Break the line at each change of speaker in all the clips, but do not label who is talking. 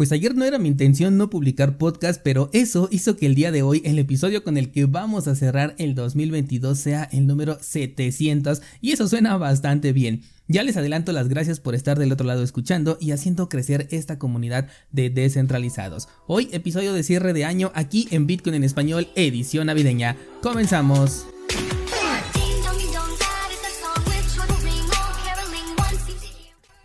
Pues ayer no era mi intención no publicar podcast, pero eso hizo que el día de hoy el episodio con el que vamos a cerrar el 2022 sea el número 700 y eso suena bastante bien. Ya les adelanto las gracias por estar del otro lado escuchando y haciendo crecer esta comunidad de descentralizados. Hoy episodio de cierre de año aquí en Bitcoin en español, edición navideña. Comenzamos.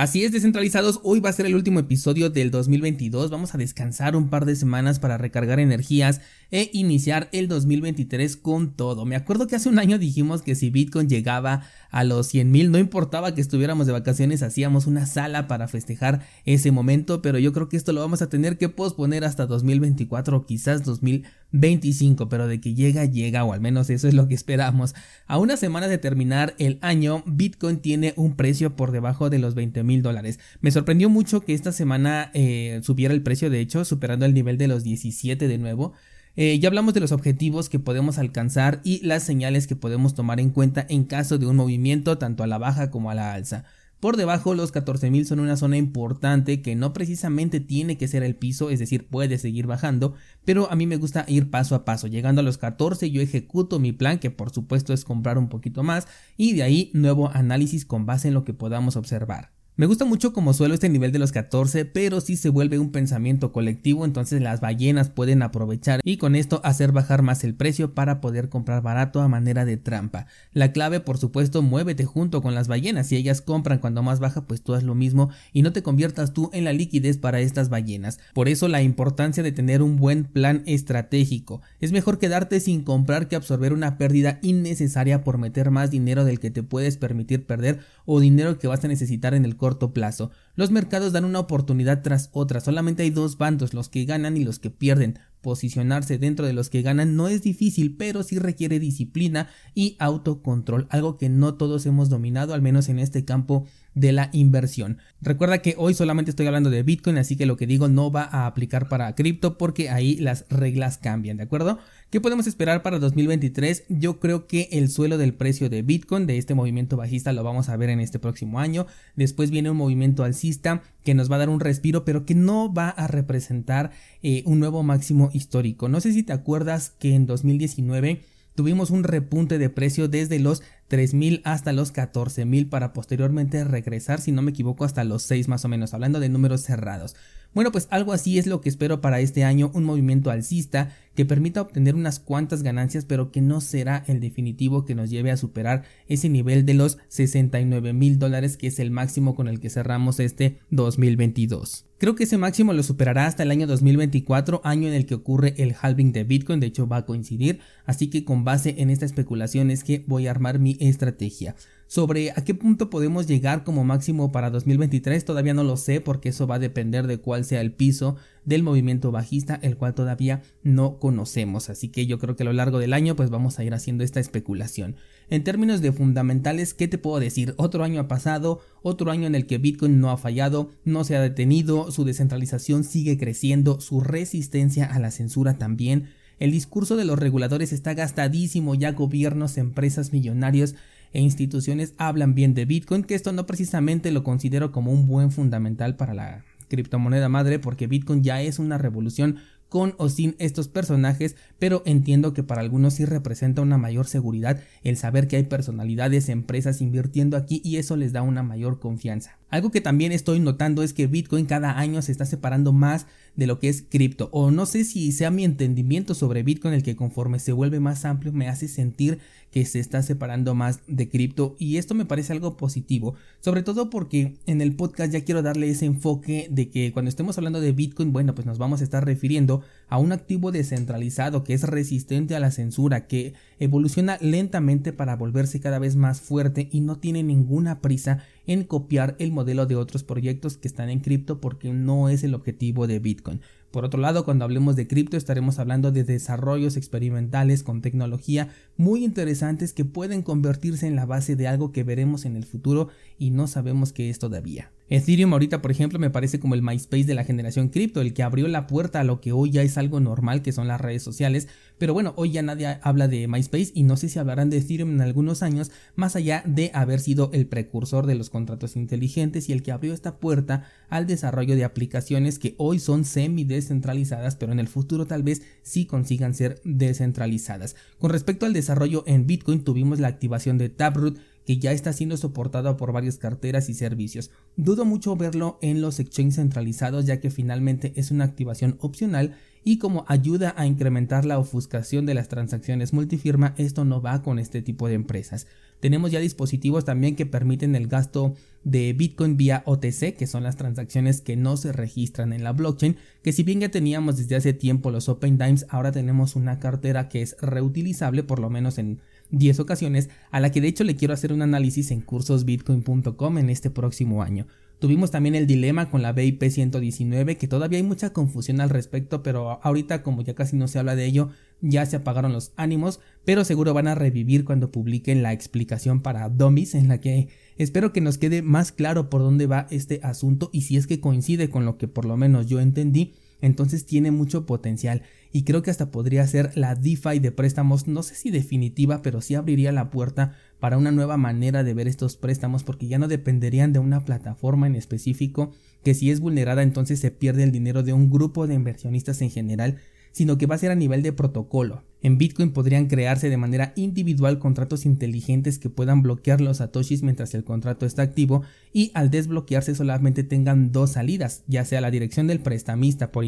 Así es, descentralizados, hoy va a ser el último episodio del 2022, vamos a descansar un par de semanas para recargar energías e iniciar el 2023 con todo. Me acuerdo que hace un año dijimos que si Bitcoin llegaba a los 100 mil, no importaba que estuviéramos de vacaciones, hacíamos una sala para festejar ese momento, pero yo creo que esto lo vamos a tener que posponer hasta 2024 o quizás 2025, pero de que llega, llega, o al menos eso es lo que esperamos. A una semana de terminar el año, Bitcoin tiene un precio por debajo de los 20 mil dólares. Me sorprendió mucho que esta semana eh, subiera el precio, de hecho, superando el nivel de los 17 de nuevo. Eh, ya hablamos de los objetivos que podemos alcanzar y las señales que podemos tomar en cuenta en caso de un movimiento tanto a la baja como a la alza. Por debajo los 14.000 son una zona importante que no precisamente tiene que ser el piso, es decir, puede seguir bajando, pero a mí me gusta ir paso a paso. Llegando a los 14 yo ejecuto mi plan, que por supuesto es comprar un poquito más, y de ahí nuevo análisis con base en lo que podamos observar. Me gusta mucho como suelo este nivel de los 14, pero si se vuelve un pensamiento colectivo, entonces las ballenas pueden aprovechar y con esto hacer bajar más el precio para poder comprar barato a manera de trampa. La clave, por supuesto, muévete junto con las ballenas. Si ellas compran cuando más baja, pues tú haz lo mismo y no te conviertas tú en la liquidez para estas ballenas. Por eso la importancia de tener un buen plan estratégico. Es mejor quedarte sin comprar que absorber una pérdida innecesaria por meter más dinero del que te puedes permitir perder o dinero que vas a necesitar en el corto plazo. Los mercados dan una oportunidad tras otra, solamente hay dos bandos, los que ganan y los que pierden. Posicionarse dentro de los que ganan no es difícil, pero sí requiere disciplina y autocontrol, algo que no todos hemos dominado, al menos en este campo de la inversión. Recuerda que hoy solamente estoy hablando de Bitcoin, así que lo que digo no va a aplicar para cripto porque ahí las reglas cambian, ¿de acuerdo? ¿Qué podemos esperar para 2023? Yo creo que el suelo del precio de Bitcoin, de este movimiento bajista, lo vamos a ver en este próximo año. Después viene un movimiento alcista que nos va a dar un respiro, pero que no va a representar eh, un nuevo máximo histórico. No sé si te acuerdas que en 2019 tuvimos un repunte de precio desde los 3.000 hasta los 14.000 para posteriormente regresar, si no me equivoco, hasta los 6 más o menos, hablando de números cerrados. Bueno, pues algo así es lo que espero para este año, un movimiento alcista que permita obtener unas cuantas ganancias, pero que no será el definitivo que nos lleve a superar ese nivel de los 69 mil dólares, que es el máximo con el que cerramos este 2022. Creo que ese máximo lo superará hasta el año 2024, año en el que ocurre el halving de Bitcoin, de hecho va a coincidir, así que con base en esta especulación es que voy a armar mi estrategia. Sobre a qué punto podemos llegar como máximo para 2023 todavía no lo sé porque eso va a depender de cuál sea el piso del movimiento bajista el cual todavía no conocemos. Así que yo creo que a lo largo del año pues vamos a ir haciendo esta especulación. En términos de fundamentales qué te puedo decir otro año ha pasado otro año en el que Bitcoin no ha fallado no se ha detenido su descentralización sigue creciendo su resistencia a la censura también. El discurso de los reguladores está gastadísimo ya gobiernos empresas millonarios e instituciones hablan bien de Bitcoin, que esto no precisamente lo considero como un buen fundamental para la criptomoneda madre, porque Bitcoin ya es una revolución con o sin estos personajes, pero entiendo que para algunos sí representa una mayor seguridad el saber que hay personalidades, empresas invirtiendo aquí y eso les da una mayor confianza. Algo que también estoy notando es que Bitcoin cada año se está separando más de lo que es cripto o no sé si sea mi entendimiento sobre Bitcoin el que conforme se vuelve más amplio me hace sentir que se está separando más de cripto y esto me parece algo positivo sobre todo porque en el podcast ya quiero darle ese enfoque de que cuando estemos hablando de Bitcoin bueno pues nos vamos a estar refiriendo a un activo descentralizado que es resistente a la censura que evoluciona lentamente para volverse cada vez más fuerte y no tiene ninguna prisa en copiar el modelo de otros proyectos que están en cripto porque no es el objetivo de Bitcoin. Por otro lado, cuando hablemos de cripto estaremos hablando de desarrollos experimentales con tecnología muy interesantes que pueden convertirse en la base de algo que veremos en el futuro y no sabemos qué es todavía. Ethereum ahorita, por ejemplo, me parece como el MySpace de la generación cripto, el que abrió la puerta a lo que hoy ya es algo normal, que son las redes sociales. Pero bueno, hoy ya nadie habla de MySpace y no sé si hablarán de Ethereum en algunos años, más allá de haber sido el precursor de los contratos inteligentes y el que abrió esta puerta al desarrollo de aplicaciones que hoy son semi descentralizadas, pero en el futuro tal vez sí consigan ser descentralizadas. Con respecto al desarrollo en Bitcoin, tuvimos la activación de Taproot, que ya está siendo soportado por varias carteras y servicios. Dudo mucho verlo en los exchanges centralizados ya que finalmente es una activación opcional y como ayuda a incrementar la ofuscación de las transacciones multifirma, esto no va con este tipo de empresas. Tenemos ya dispositivos también que permiten el gasto de Bitcoin vía OTC, que son las transacciones que no se registran en la blockchain, que si bien ya teníamos desde hace tiempo los Open Dimes, ahora tenemos una cartera que es reutilizable, por lo menos en 10 ocasiones, a la que de hecho le quiero hacer un análisis en cursosbitcoin.com en este próximo año. Tuvimos también el dilema con la BIP 119, que todavía hay mucha confusión al respecto, pero ahorita como ya casi no se habla de ello, ya se apagaron los ánimos, pero seguro van a revivir cuando publiquen la explicación para Dummies, en la que espero que nos quede más claro por dónde va este asunto y si es que coincide con lo que por lo menos yo entendí, entonces tiene mucho potencial. Y creo que hasta podría ser la DeFi de préstamos, no sé si definitiva, pero sí abriría la puerta para una nueva manera de ver estos préstamos porque ya no dependerían de una plataforma en específico que si es vulnerada entonces se pierde el dinero de un grupo de inversionistas en general sino que va a ser a nivel de protocolo. En Bitcoin podrían crearse de manera individual contratos inteligentes que puedan bloquear los satoshis mientras el contrato está activo y al desbloquearse solamente tengan dos salidas, ya sea la dirección del prestamista por,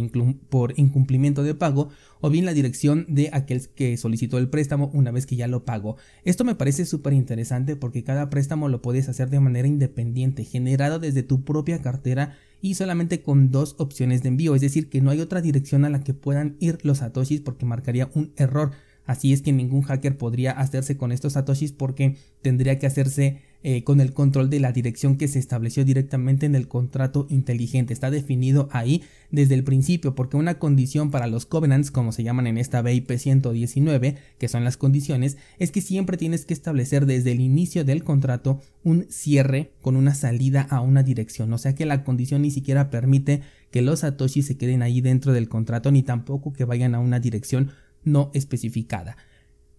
por incumplimiento de pago o bien la dirección de aquel que solicitó el préstamo una vez que ya lo pagó. Esto me parece súper interesante porque cada préstamo lo puedes hacer de manera independiente, generado desde tu propia cartera y solamente con dos opciones de envío, es decir, que no hay otra dirección a la que puedan ir los satoshis porque marcaría un error. Así es que ningún hacker podría hacerse con estos satoshis porque tendría que hacerse eh, con el control de la dirección que se estableció directamente en el contrato inteligente. Está definido ahí desde el principio porque una condición para los covenants, como se llaman en esta BIP 119, que son las condiciones, es que siempre tienes que establecer desde el inicio del contrato un cierre con una salida a una dirección. O sea que la condición ni siquiera permite que los satoshis se queden ahí dentro del contrato ni tampoco que vayan a una dirección no especificada.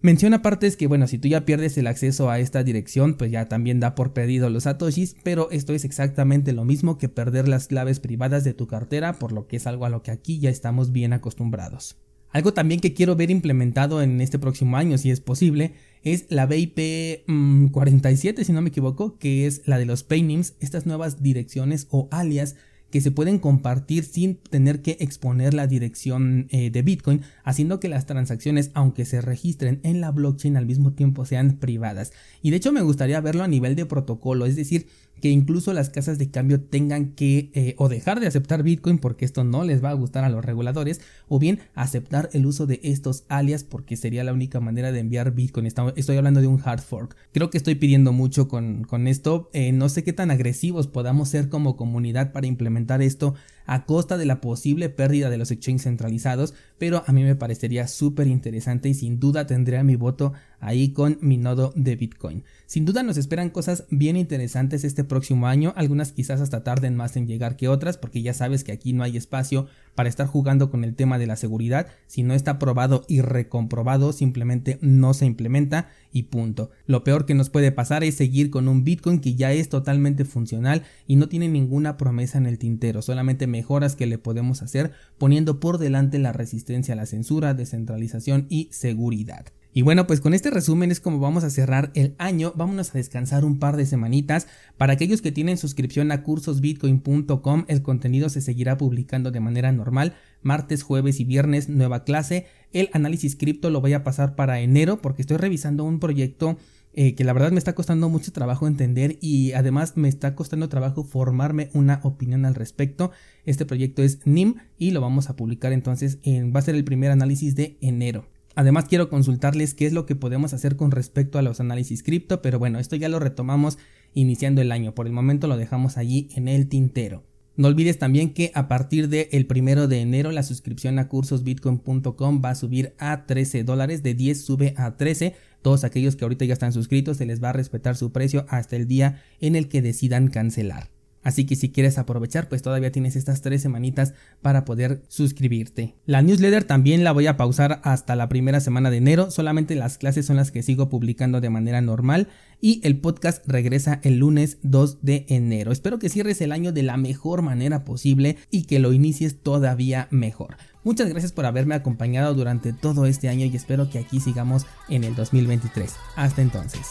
Menciona es que, bueno, si tú ya pierdes el acceso a esta dirección, pues ya también da por perdido los satoshis, pero esto es exactamente lo mismo que perder las claves privadas de tu cartera, por lo que es algo a lo que aquí ya estamos bien acostumbrados. Algo también que quiero ver implementado en este próximo año, si es posible, es la BIP 47, mm, si no me equivoco, que es la de los paynims, estas nuevas direcciones o alias que se pueden compartir sin tener que exponer la dirección eh, de Bitcoin, haciendo que las transacciones, aunque se registren en la blockchain, al mismo tiempo sean privadas. Y de hecho me gustaría verlo a nivel de protocolo, es decir, que incluso las casas de cambio tengan que eh, o dejar de aceptar Bitcoin porque esto no les va a gustar a los reguladores o bien aceptar el uso de estos alias porque sería la única manera de enviar Bitcoin. Estoy hablando de un hard fork. Creo que estoy pidiendo mucho con, con esto. Eh, no sé qué tan agresivos podamos ser como comunidad para implementar esto a costa de la posible pérdida de los exchanges centralizados, pero a mí me parecería súper interesante y sin duda tendría mi voto ahí con mi nodo de Bitcoin. Sin duda nos esperan cosas bien interesantes este próximo año, algunas quizás hasta tarden más en llegar que otras, porque ya sabes que aquí no hay espacio para estar jugando con el tema de la seguridad, si no está probado y recomprobado simplemente no se implementa y punto. Lo peor que nos puede pasar es seguir con un Bitcoin que ya es totalmente funcional y no tiene ninguna promesa en el tintero, solamente mejoras que le podemos hacer poniendo por delante la resistencia a la censura, descentralización y seguridad. Y bueno, pues con este resumen es como vamos a cerrar el año. Vámonos a descansar un par de semanitas. Para aquellos que tienen suscripción a cursosbitcoin.com, el contenido se seguirá publicando de manera normal. Martes, jueves y viernes, nueva clase. El análisis cripto lo voy a pasar para enero porque estoy revisando un proyecto eh, que la verdad me está costando mucho trabajo entender y además me está costando trabajo formarme una opinión al respecto. Este proyecto es NIM y lo vamos a publicar entonces en, va a ser el primer análisis de enero. Además quiero consultarles qué es lo que podemos hacer con respecto a los análisis cripto, pero bueno, esto ya lo retomamos iniciando el año, por el momento lo dejamos allí en el tintero. No olvides también que a partir del el primero de enero la suscripción a cursosbitcoin.com va a subir a 13 dólares, de 10 sube a 13. Todos aquellos que ahorita ya están suscritos se les va a respetar su precio hasta el día en el que decidan cancelar. Así que si quieres aprovechar, pues todavía tienes estas tres semanitas para poder suscribirte. La newsletter también la voy a pausar hasta la primera semana de enero, solamente las clases son las que sigo publicando de manera normal y el podcast regresa el lunes 2 de enero. Espero que cierres el año de la mejor manera posible y que lo inicies todavía mejor. Muchas gracias por haberme acompañado durante todo este año y espero que aquí sigamos en el 2023. Hasta entonces.